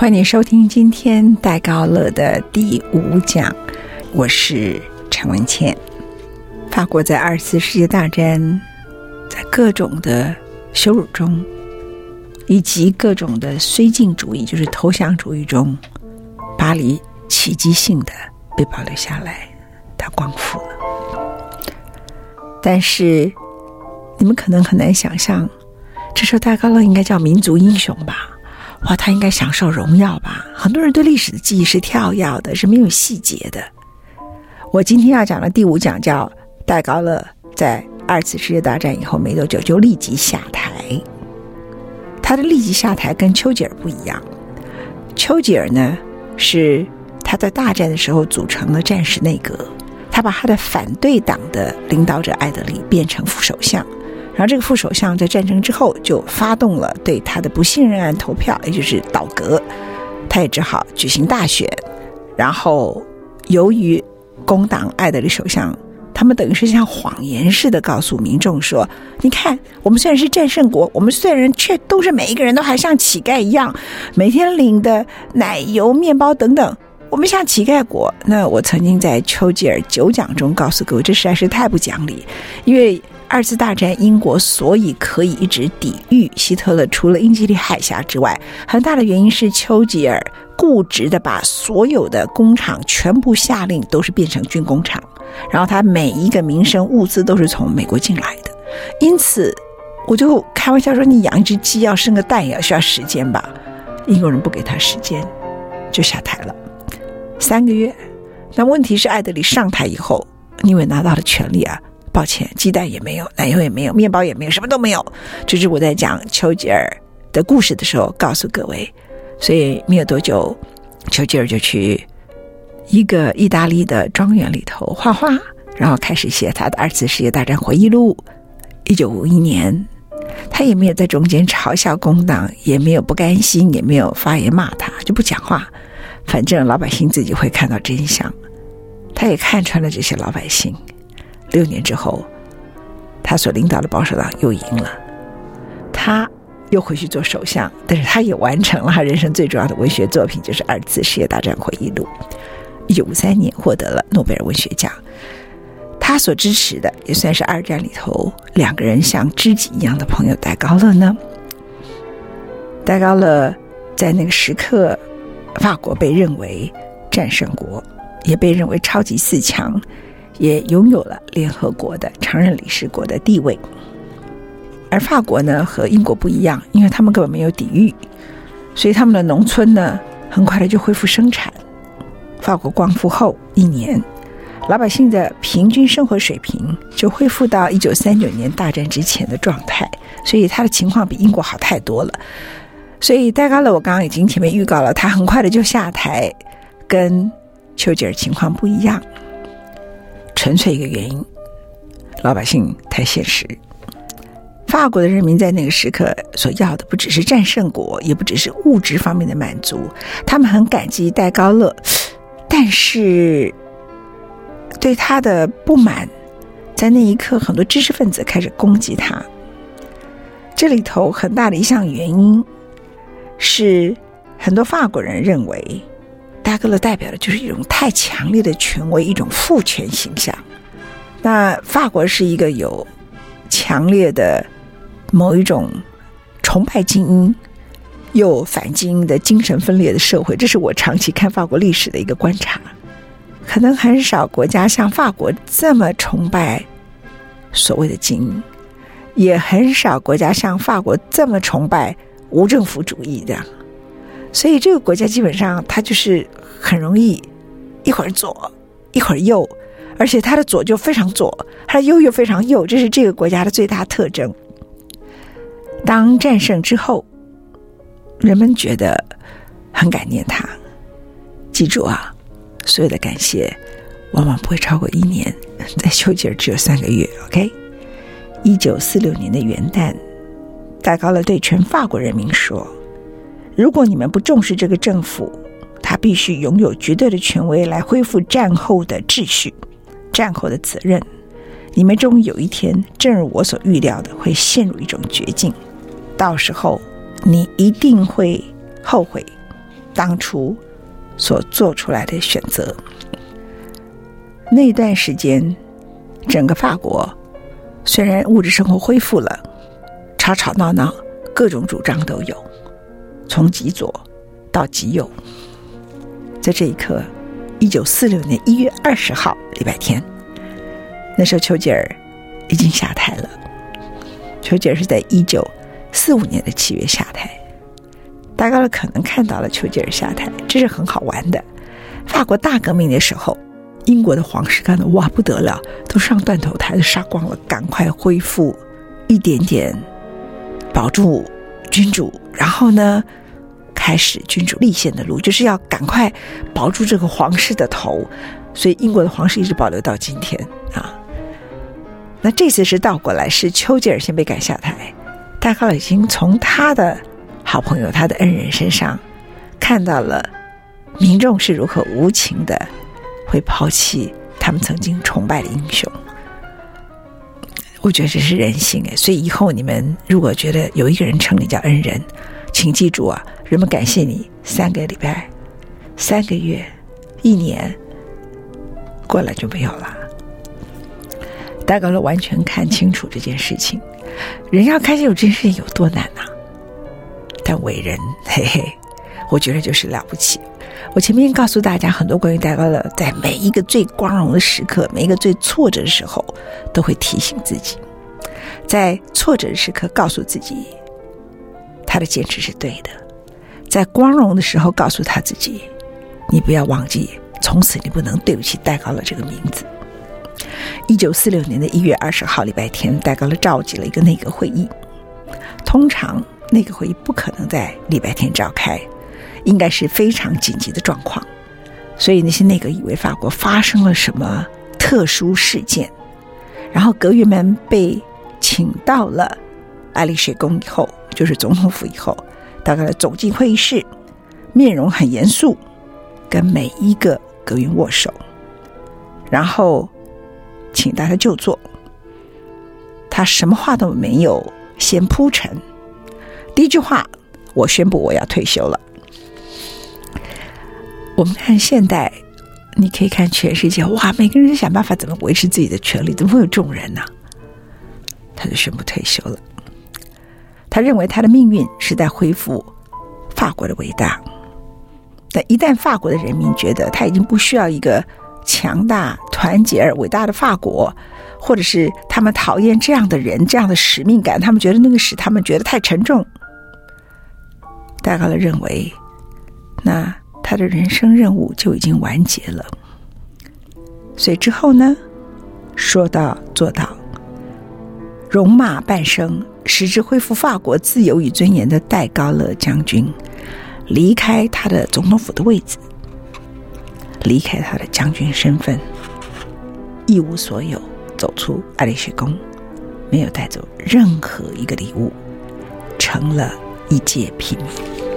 欢迎收听今天戴高乐的第五讲，我是陈文茜。法国在二次世界大战，在各种的羞辱中，以及各种的绥靖主义，就是投降主义中，巴黎奇迹性的被保留下来，它光复了。但是你们可能很难想象，这时候戴高乐应该叫民族英雄吧？哇，他应该享受荣耀吧？很多人对历史的记忆是跳跃的，是没有细节的。我今天要讲的第五讲叫戴高乐在二次世界大战以后没多久就立即下台。他的立即下台跟丘吉尔不一样。丘吉尔呢，是他在大战的时候组成了战时内阁，他把他的反对党的领导者艾德里变成副首相。然后这个副首相在战争之后就发动了对他的不信任案投票，也就是倒阁，他也只好举行大选。然后由于工党艾德里首相，他们等于是像谎言似的告诉民众说：“你看，我们虽然是战胜国，我们虽然却都是每一个人都还像乞丐一样，每天领的奶油、面包等等，我们像乞丐国。”那我曾经在丘吉尔九讲中告诉各位，这实在是太不讲理，因为。二次大战，英国所以可以一直抵御希特勒，除了英吉利海峡之外，很大的原因是丘吉尔固执地把所有的工厂全部下令都是变成军工厂，然后他每一个民生物资都是从美国进来的。因此，我就开玩笑说，你养一只鸡要生个蛋也要需要时间吧？英国人不给他时间，就下台了，三个月。那问题是，艾德里上台以后，因为拿到了权力啊。抱歉，鸡蛋也没有，奶油也没有，面包也没有，什么都没有。这是我在讲丘吉尔的故事的时候告诉各位。所以没有多久，丘吉尔就去一个意大利的庄园里头画画，然后开始写他的二次世界大战回忆录。一九五一年，他也没有在中间嘲笑工党，也没有不甘心，也没有发言骂他，就不讲话。反正老百姓自己会看到真相。他也看穿了这些老百姓。六年之后，他所领导的保守党又赢了，他又回去做首相，但是他也完成了他人生最重要的文学作品，就是《二次世界大战回忆录》。一九五三年获得了诺贝尔文学奖。他所支持的也算是二战里头两个人像知己一样的朋友戴高乐呢。戴高乐在那个时刻，法国被认为战胜国，也被认为超级四强。也拥有了联合国的常任理事国的地位，而法国呢，和英国不一样，因为他们根本没有抵御，所以他们的农村呢很快的就恢复生产。法国光复后一年，老百姓的平均生活水平就恢复到一九三九年大战之前的状态，所以他的情况比英国好太多了。所以戴高乐，我刚刚已经前面预告了，他很快的就下台，跟丘吉尔情况不一样。纯粹一个原因，老百姓太现实。法国的人民在那个时刻所要的不只是战胜国，也不只是物质方面的满足，他们很感激戴高乐，但是对他的不满，在那一刻，很多知识分子开始攻击他。这里头很大的一项原因是，很多法国人认为。戴高乐代表的就是一种太强烈的权威，一种父权形象。那法国是一个有强烈的某一种崇拜精英又反精英的精神分裂的社会，这是我长期看法国历史的一个观察。可能很少国家像法国这么崇拜所谓的精英，也很少国家像法国这么崇拜无政府主义的。所以这个国家基本上，它就是很容易一会儿左一会儿右，而且它的左就非常左，它的右又非常右，这是这个国家的最大特征。当战胜之后，人们觉得很感念他。记住啊，所有的感谢往往不会超过一年，在丘吉尔只有三个月。OK，一九四六年的元旦，戴高乐对全法国人民说：“如果你们不重视这个政府，他必须拥有绝对的权威来恢复战后的秩序、战后的责任。你们终有一天，正如我所预料的，会陷入一种绝境。到时候，你一定会后悔当初所做出来的选择。”那段时间，整个法国虽然物质生活恢复了。吵吵闹闹，各种主张都有，从极左到极右。在这一刻，一九四六年一月二十号，礼拜天，那时候丘吉尔已经下台了。丘吉尔是在一九四五年的七月下台。大家可能看到了丘吉尔下台，这是很好玩的。法国大革命的时候，英国的皇室干的哇不得了，都上断头台，都杀光了，赶快恢复一点点。保住君主，然后呢，开始君主立宪的路，就是要赶快保住这个皇室的头。所以英国的皇室一直保留到今天啊。那这次是倒过来，是丘吉尔先被赶下台，戴高乐已经从他的好朋友、他的恩人身上看到了民众是如何无情的会抛弃他们曾经崇拜的英雄。我觉得这是人性哎，所以以后你们如果觉得有一个人称你叫恩人，请记住啊，人们感谢你三个礼拜、三个月、一年过了就没有了。戴高乐完全看清楚这件事情，人要看清楚这件事情有多难呐、但伟人嘿嘿，我觉得就是了不起。我前面告诉大家很多关于戴高乐，在每一个最光荣的时刻，每一个最挫折的时候，都会提醒自己，在挫折的时刻告诉自己，他的坚持是对的；在光荣的时候告诉他自己，你不要忘记，从此你不能对不起戴高乐这个名字。一九四六年的一月二十号礼拜天，戴高乐召集了一个内阁会议，通常那个会议不可能在礼拜天召开。应该是非常紧急的状况，所以那些内阁以为法国发生了什么特殊事件，然后阁员们被请到了爱丽舍宫以后，就是总统府以后，大概走进会议室，面容很严肃，跟每一个阁员握手，然后请大家就坐。他什么话都没有先铺陈，第一句话，我宣布我要退休了。我们看现代，你可以看全世界，哇，每个人想办法怎么维持自己的权利，怎么会有这种人呢？他就宣布退休了。他认为他的命运是在恢复法国的伟大。但一旦法国的人民觉得他已经不需要一个强大、团结而伟大的法国，或者是他们讨厌这样的人、这样的使命感，他们觉得那个使他们觉得太沉重。戴高乐认为，那。他的人生任务就已经完结了，所以之后呢，说到做到，戎马半生，使之恢复法国自由与尊严的戴高乐将军，离开他的总统府的位置，离开他的将军身份，一无所有，走出爱丽舍宫，没有带走任何一个礼物，成了一介平民。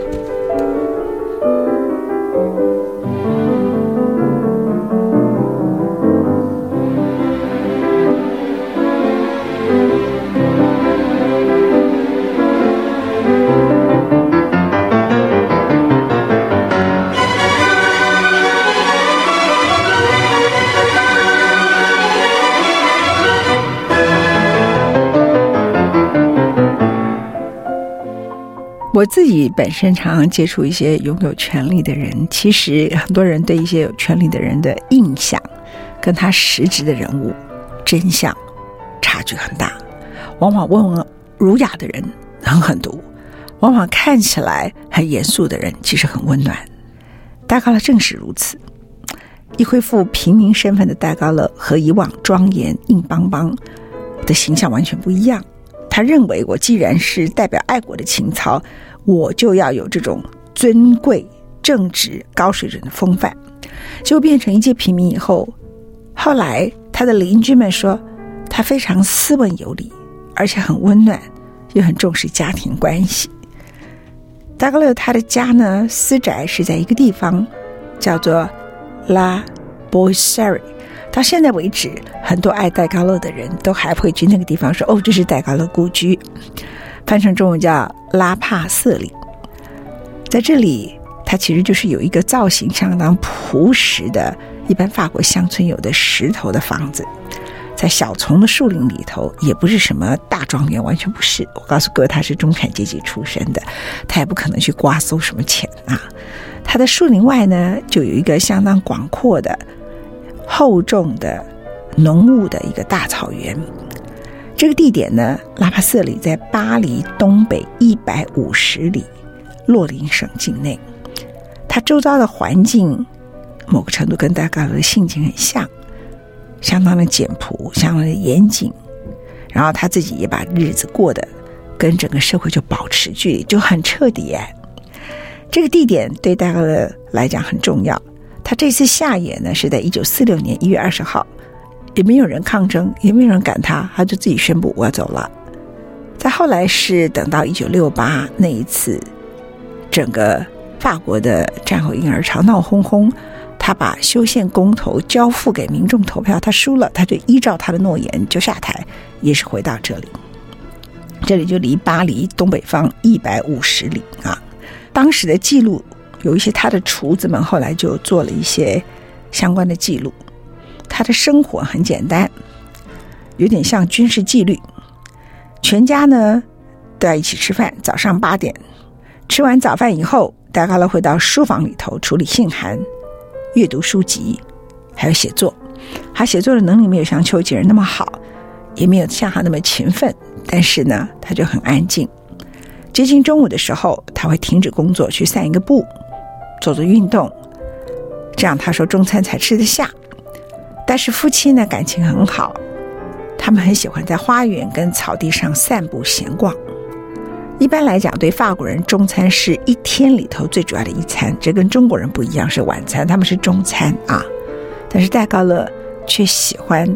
我自己本身常常接触一些拥有权力的人，其实很多人对一些有权力的人的印象，跟他实质的人物真相差距很大。往往温文儒雅的人很狠毒，往往看起来很严肃的人其实很温暖。戴高乐正是如此，一恢复平民身份的戴高乐和以往庄严硬邦邦的形象完全不一样。他认为，我既然是代表爱国的情操，我就要有这种尊贵、正直、高水准的风范。就变成一介平民以后，后来他的邻居们说他非常斯文有礼，而且很温暖，又很重视家庭关系。戴高乐他的家呢，私宅是在一个地方，叫做拉波塞瑞。到现在为止，很多爱戴高乐的人都还会去那个地方说：“哦，这是戴高乐故居。”翻成中文叫拉帕瑟里。在这里，它其实就是有一个造型相当朴实的，一般法国乡村有的石头的房子。在小丛的树林里头，也不是什么大庄园，完全不是。我告诉各位，他是中产阶级出身的，他也不可能去刮搜什么钱啊。他的树林外呢，就有一个相当广阔的、厚重的浓雾的一个大草原。这个地点呢，拉帕瑟里在巴黎东北一百五十里，洛林省境内。它周遭的环境，某个程度跟戴高乐的性情很像。相当的简朴，相当的严谨，然后他自己也把日子过得跟整个社会就保持距离，就很彻底哎。这个地点对戴高乐来讲很重要。他这次下野呢是在一九四六年一月二十号，也没有人抗争，也没有人赶他，他就自己宣布我要走了。再后来是等到一九六八那一次，整个法国的战后婴儿潮闹哄哄。他把修宪公投交付给民众投票，他输了，他就依照他的诺言就下台，也是回到这里。这里就离巴黎东北方一百五十里啊。当时的记录有一些，他的厨子们后来就做了一些相关的记录。他的生活很简单，有点像军事纪律。全家呢都要一起吃饭，早上八点吃完早饭以后，戴高乐会到书房里头处理信函。阅读书籍，还有写作。他写作的能力没有像丘吉尔那么好，也没有像他那么勤奋。但是呢，他就很安静。接近中午的时候，他会停止工作去散一个步，做做运动。这样他说中餐才吃得下。但是夫妻呢，感情很好，他们很喜欢在花园跟草地上散步闲逛。一般来讲，对法国人，中餐是一天里头最主要的一餐，这跟中国人不一样，是晚餐，他们是中餐啊。但是戴高乐却喜欢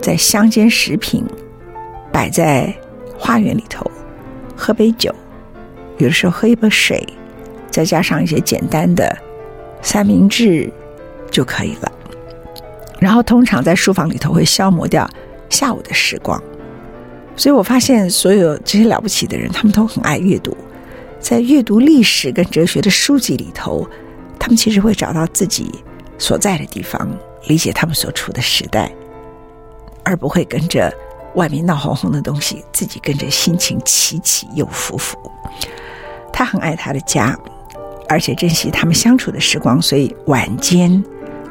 在乡间食品摆在花园里头，喝杯酒，有的时候喝一杯水，再加上一些简单的三明治就可以了。然后通常在书房里头会消磨掉下午的时光。所以我发现，所有这些了不起的人，他们都很爱阅读。在阅读历史跟哲学的书籍里头，他们其实会找到自己所在的地方，理解他们所处的时代，而不会跟着外面闹哄哄的东西，自己跟着心情起起又伏伏。他很爱他的家，而且珍惜他们相处的时光，所以晚间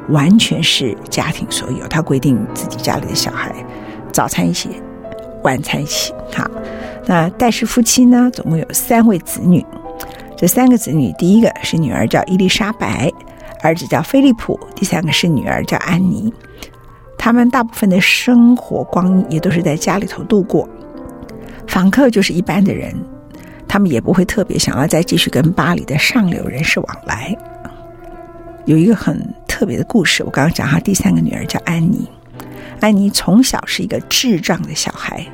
完全是家庭所有。他规定自己家里的小孩早餐一起。晚餐一起，好。那戴氏夫妻呢，总共有三位子女。这三个子女，第一个是女儿叫伊丽莎白，儿子叫菲利普，第三个是女儿叫安妮。他们大部分的生活光阴也都是在家里头度过，访客就是一般的人，他们也不会特别想要再继续跟巴黎的上流人士往来。有一个很特别的故事，我刚刚讲，他第三个女儿叫安妮。安妮从小是一个智障的小孩，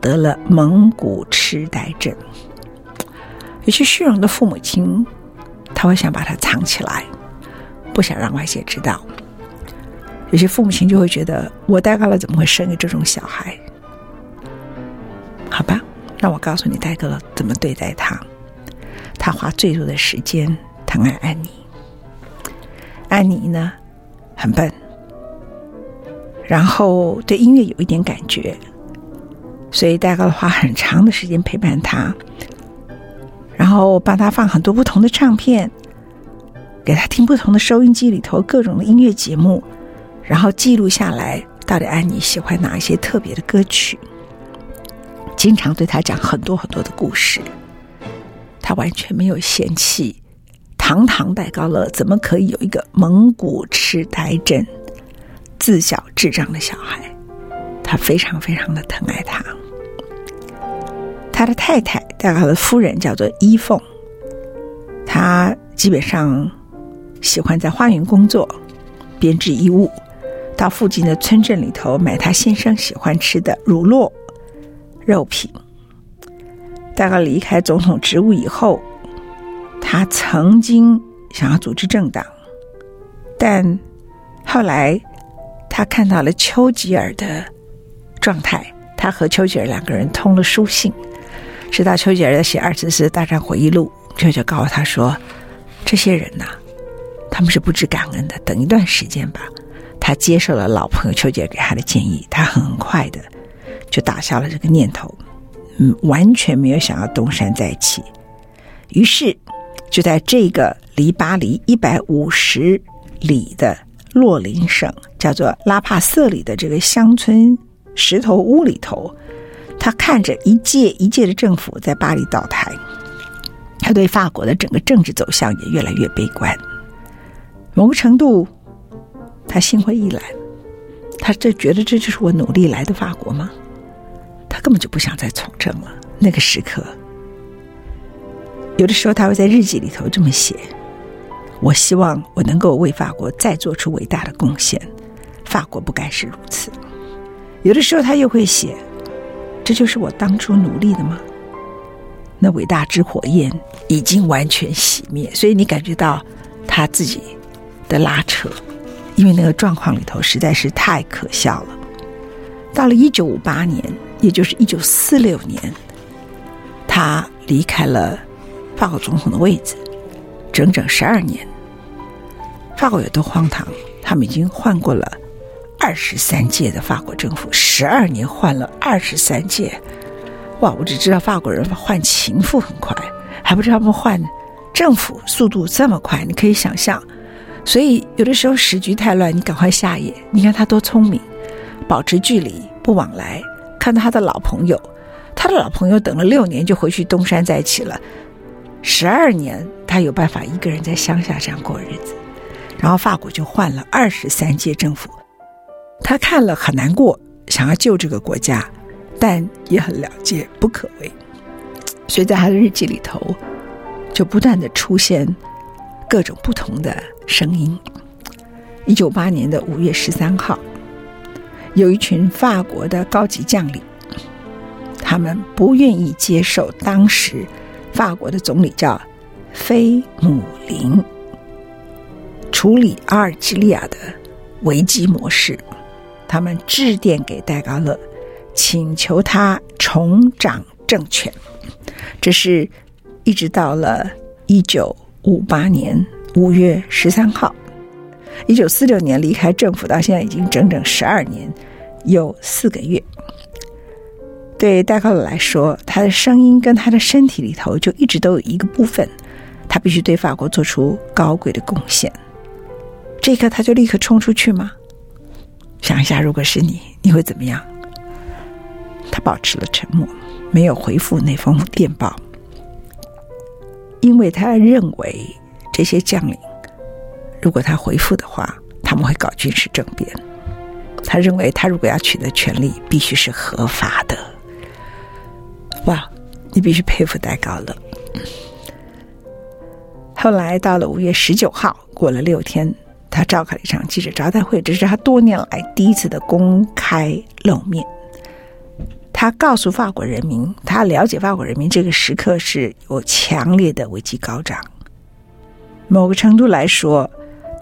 得了蒙古痴呆症。有些虚荣的父母亲，他会想把她藏起来，不想让外界知道。有些父母亲就会觉得，我戴高乐怎么会生个这种小孩？让我告诉你，戴哥怎么对待他。他花最多的时间疼爱安妮。安妮呢，很笨。然后对音乐有一点感觉，所以戴高乐花很长的时间陪伴他，然后帮他放很多不同的唱片，给他听不同的收音机里头各种的音乐节目，然后记录下来到底安妮喜欢哪一些特别的歌曲，经常对他讲很多很多的故事，他完全没有嫌弃，堂堂戴高乐怎么可以有一个蒙古痴呆症？自小智障的小孩，他非常非常的疼爱他。他的太太，戴高乐的夫人叫做伊凤，他基本上喜欢在花园工作，编织衣物，到附近的村镇里头买他先生喜欢吃的乳酪、肉品。大概离开总统职务以后，他曾经想要组织政党，但后来他看到了丘吉尔的状态，他和丘吉尔两个人通了书信，直到丘吉尔在写二次世界大战回忆录，丘吉尔告诉他说：“这些人呐、他们是不知感恩的。”等一段时间吧，他接受了老朋友丘吉尔给他的建议，他很快的就打消了这个念头。嗯，完全没有想要东山再起，于是就在这个离巴黎一百五十里的洛林省，叫做拉帕瑟里的这个乡村石头屋里头，他看着一届一届的政府在巴黎倒台，他对法国的整个政治走向也越来越悲观。某个程度，他心灰意冷，他这觉得这就是我努力来的法国吗？根本就不想再从政了。那个时刻，有的时候他会在日记里头这么写：“我希望我能够为法国再做出伟大的贡献，法国不该是如此。”有的时候他又会写：“这就是我当初努力的吗？”那伟大之火焰已经完全熄灭，所以你感觉到他自己的拉扯，因为那个状况里头实在是太可笑了。到了一九五八年。也就是一九四六年，他离开了法国总统的位置，整整十二年。法国有多荒唐？他们已经换过了二十三届的法国政府，十二年换了二十三届。哇！我只知道法国人换情妇很快，还不知道他们换政府速度这么快。你可以想象，所以有的时候时局太乱，你赶快下野。你看他多聪明，保持距离，不往来。看到他的老朋友，他的老朋友等了六年就回去东山再起了，十二年他有办法一个人在乡下这样过日子，然后法国就换了二十三届政府，他看了很难过，想要救这个国家，但也很了解不可为，所以在他的日记里头就不断的出现各种不同的声音。一九八年的五月十三号。有一群法国的高级将领，他们不愿意接受当时法国的总理叫菲姆林处理阿尔及利亚的危机模式。他们致电给戴高乐，请求他重掌政权。这是一直到了一九五八年五月十三号。一九四六年离开政府到现在已经整整十二年，有四个月。对戴高乐来说，他的声音跟他的身体里头就一直都有一个部分，他必须对法国做出高贵的贡献。这一刻，他就立刻冲出去吗？想一下，如果是你，你会怎么样？他保持了沉默，没有回复那封电报，因为他认为这些将领。如果他回复的话，他们会搞军事政变。他认为，他如果要取得权力，必须是合法的。哇，你必须佩服戴高乐。后来到了五月十九号，过了六天，他召开了一场记者招待会，这是他多年来第一次的公开露面。他告诉法国人民，他了解法国人民这个时刻是有强烈的危机高涨。某个程度来说。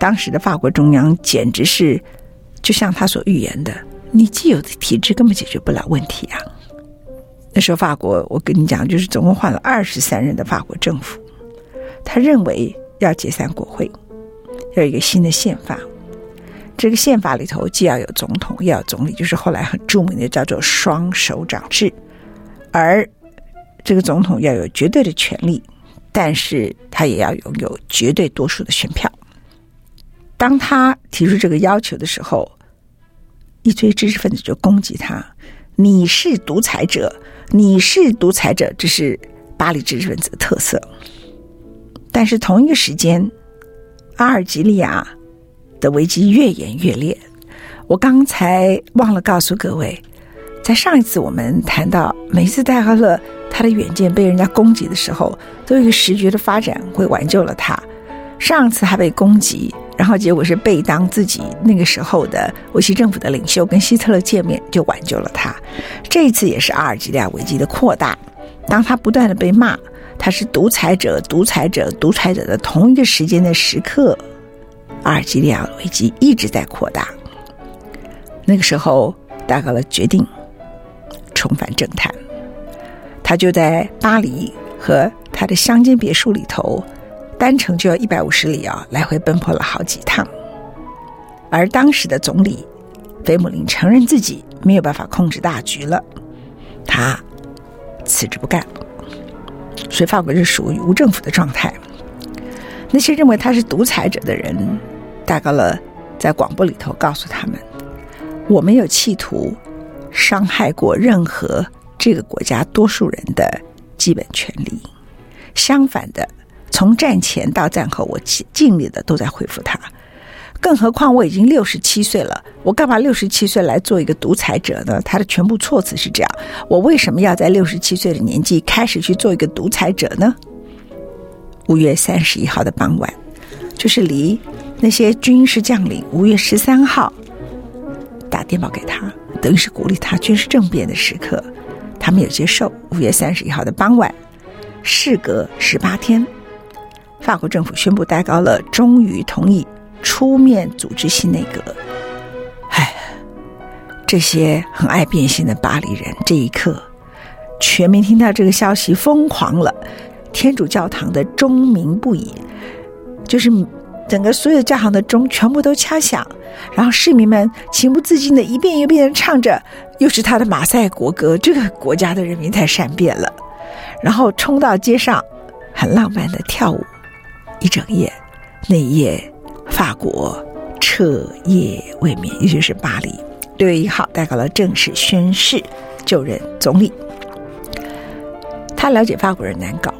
当时的法国中央简直是，就像他所预言的，你既有的体制根本解决不了问题啊。那时候法国，我跟你讲，就是总共换了二十三任的法国政府，他认为要解散国会，要有一个新的宪法。这个宪法里头既要有总统，又要有总理，就是后来很著名的叫做双手掌制，而这个总统要有绝对的权利，但是他也要拥有绝对多数的选票。当他提出这个要求的时候，一堆知识分子就攻击他：“你是独裁者，你是独裁者。”这是巴黎知识分子的特色。但是同一个时间，阿尔及利亚的危机越演越烈。我刚才忘了告诉各位，在上一次我们谈到，每一次戴高乐他的远见被人家攻击的时候，都有一个时局的发展会挽救了他。上次他被攻击。然后结果是贝当自己那个时候的维希政府的领袖跟希特勒见面，就挽救了他。这一次也是阿尔及利亚危机的扩大。当他不断的被骂他是独裁者、独裁者、独裁者的同一个时间的时刻，阿尔及利亚危机一直在扩大。那个时候，戴高乐决定重返政坛，他就在巴黎和他的乡间别墅里头。单程就要一百五十里啊，来回奔波了好几趟。而当时的总理菲姆林承认自己没有办法控制大局了，他辞职不干。所以法国是属于无政府的状态。那些认为他是独裁者的人，戴高乐在广播里头告诉他们：“我没有企图伤害过任何这个国家多数人的基本权利，相反的。”从战前到战后，我尽尽力的都在恢复它。更何况我已经六十七岁了，我干嘛六十七岁来做一个独裁者呢？他的全部措辞是这样：我为什么要在六十七岁的年纪开始去做一个独裁者呢？五月三十一号的傍晚，就是离那些军事将领五月十三号打电报给他，等于是鼓励他军事政变的时刻，他没有接受。五月三十一号的傍晚，事隔十八天。法国政府宣布，戴高乐终于同意出面组织新内阁。唉，这些很爱变心的巴黎人，这一刻全民听到这个消息疯狂了，天主教堂的钟鸣不已，就是整个所有教堂的钟全部都敲响，然后市民们情不自禁的一遍一遍的唱着，又是他的马赛国歌。这个国家的人民太善变了，然后冲到街上，很浪漫的跳舞。一整夜，那一夜，法国彻夜未眠，也就是巴黎。六月一号，戴高乐正式宣誓就任总理。他了解法国人难搞。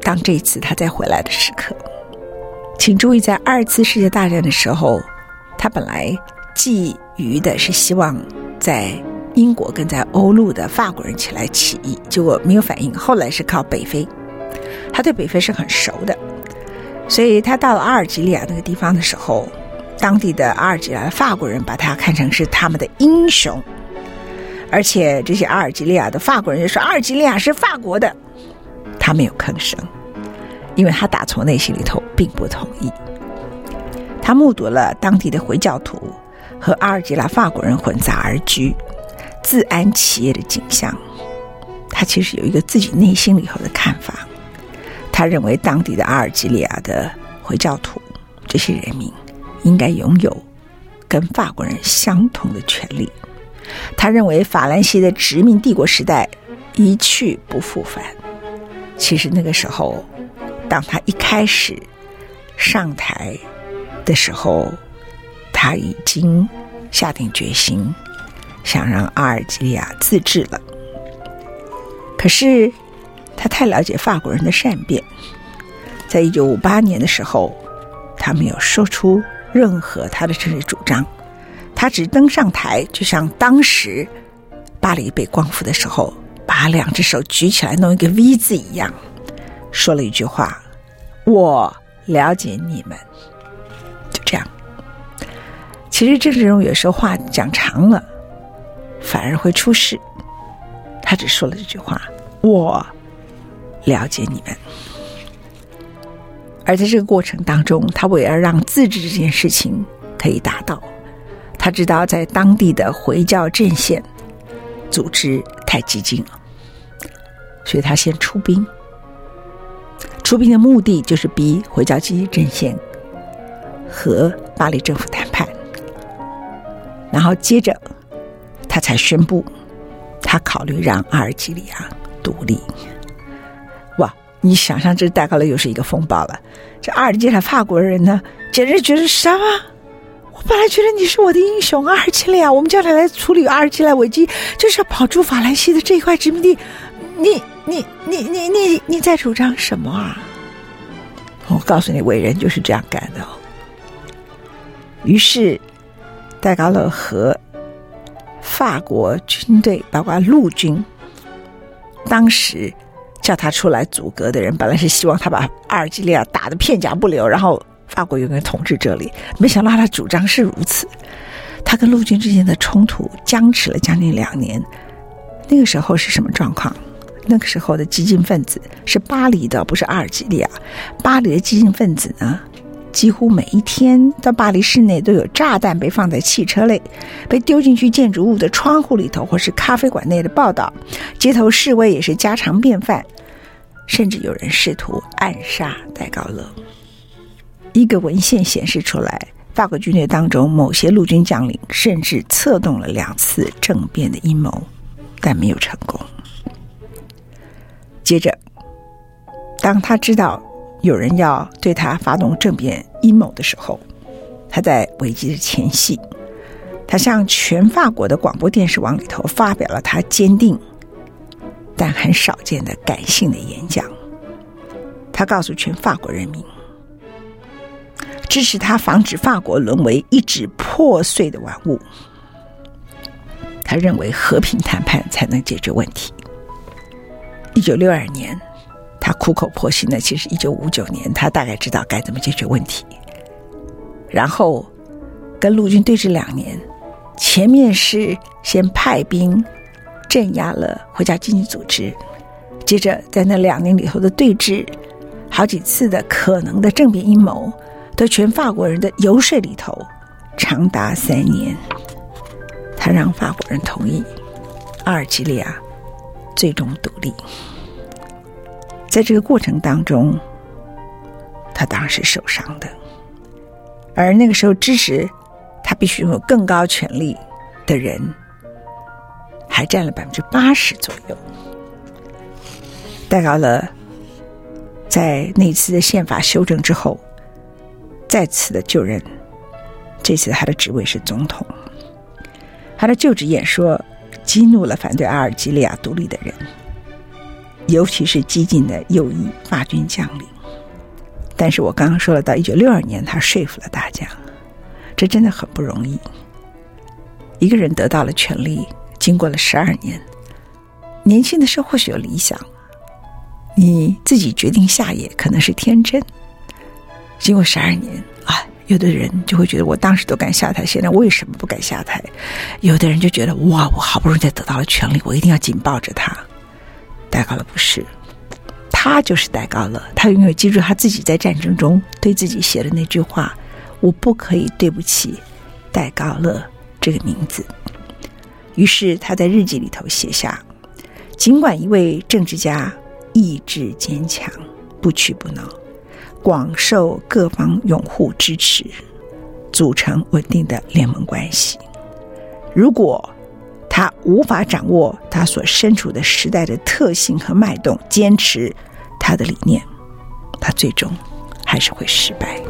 当这一次他再回来的时刻，请注意，在二次世界大战的时候，他本来觊觎的是希望在英国跟在欧陆的法国人起来起义，结果没有反应。后来是靠北非，他对北非是很熟的。所以他到了阿尔及利亚那个地方的时候，当地的阿尔及利亚的法国人把他看成是他们的英雄，而且这些阿尔及利亚的法国人就说阿尔及利亚是法国的，他没有吭声，因为他打从内心里头并不同意。他目睹了当地的回教徒和阿尔及利亚法国人混杂而居、自安其业的景象，他其实有一个自己内心里头的看法。他认为当地的阿尔及利亚的回教徒这些人民应该拥有跟法国人相同的权利。他认为法兰西的殖民帝国时代一去不复返。其实那个时候，当他一开始上台的时候，他已经下定决心想让阿尔及利亚自治了。可是。他太了解法国人的善变，在一九五八年的时候，他没有说出任何他的政治主张，他只登上台，就像当时巴黎被光复的时候，把两只手举起来弄一个 V 字一样，说了一句话：“我了解你们。”就这样。其实政治人有时候话讲长了，反而会出事。他只说了这句话：“我。”了解你们，而在这个过程当中，他为了让自治这件事情可以达到，他知道在当地的回教阵线组织太激进了，所以他先出兵。出兵的目的就是逼回教基阵线和巴黎政府谈判，然后接着他才宣布，他考虑让阿尔及利亚独立。你想象这戴高乐又是一个风暴了。这阿尔及塔法国人呢，简直觉得什么？我本来觉得你是我的英雄，阿尔及利亚，我们叫他来处理阿尔及利亚危机，就是要保住法兰西的这一块殖民地。你你你你你你在主张什么啊？我告诉你，伟人就是这样干的哦。于是，戴高乐和法国军队，包括陆军，当时。叫他出来阻隔的人，本来是希望他把阿尔及利亚打得片甲不留，然后法国永远统治这里。没想到他主张是如此，他跟陆军之间的冲突僵持了将近两年。那个时候是什么状况？那个时候的激进分子是巴黎的，不是阿尔及利亚。巴黎的激进分子呢，几乎每一天到巴黎市内都有炸弹被放在汽车内，被丢进去建筑物的窗户里头，或是咖啡馆内的报道。街头示威也是家常便饭，甚至有人试图暗杀戴高乐。一个文献显示出来，法国军队当中某些陆军将领甚至策动了两次政变的阴谋，但没有成功。接着，当他知道有人要对他发动政变阴谋的时候，他在危机的前夕，他向全法国的广播电视网里头发表了他坚定但很少见的感性的演讲。他告诉全法国人民，支持他防止法国沦为一纸破碎的玩物。他认为和平谈判才能解决问题。一九六二年，他苦口婆心的。其实一九五九年，他大概知道该怎么解决问题。然后跟陆军对峙两年，前面是先派兵镇压了回家经济组织，接着在那两年里头的对峙，好几次的可能的政变阴谋，在全法国人的游说里头，长达三年，他让法国人同意阿尔及利亚。最终独立，在这个过程当中，他当然是受伤的。而那个时候支持他必须拥有更高权力的人，还占了百分之八十左右。戴高乐在那次的宪法修正之后，再次的就任，这次他的职位是总统。他的就职演说。激怒了反对阿尔及利亚独立的人，尤其是激进的右翼法军将领。但是我刚刚说了，到一九六二年，他说服了大家，这真的很不容易。一个人得到了权力，经过了十二年，年轻的时候或许有理想，你自己决定下野可能是天真。经过十二年，啊。有的人就会觉得，我当时都敢下台，现在为什么不敢下台？有的人就觉得，哇，我好不容易才得到了权力，我一定要紧抱着他。戴高乐不是，他就是戴高乐。他永远记住他自己在战争中对自己写的那句话：“我不可以对不起戴高乐这个名字。”于是他在日记里头写下：“尽管一位政治家意志坚强，不屈不挠。”广受各方拥护支持，组成稳定的联盟关系。如果他无法掌握他所身处的时代的特性和脉动，坚持他的理念，他最终还是会失败。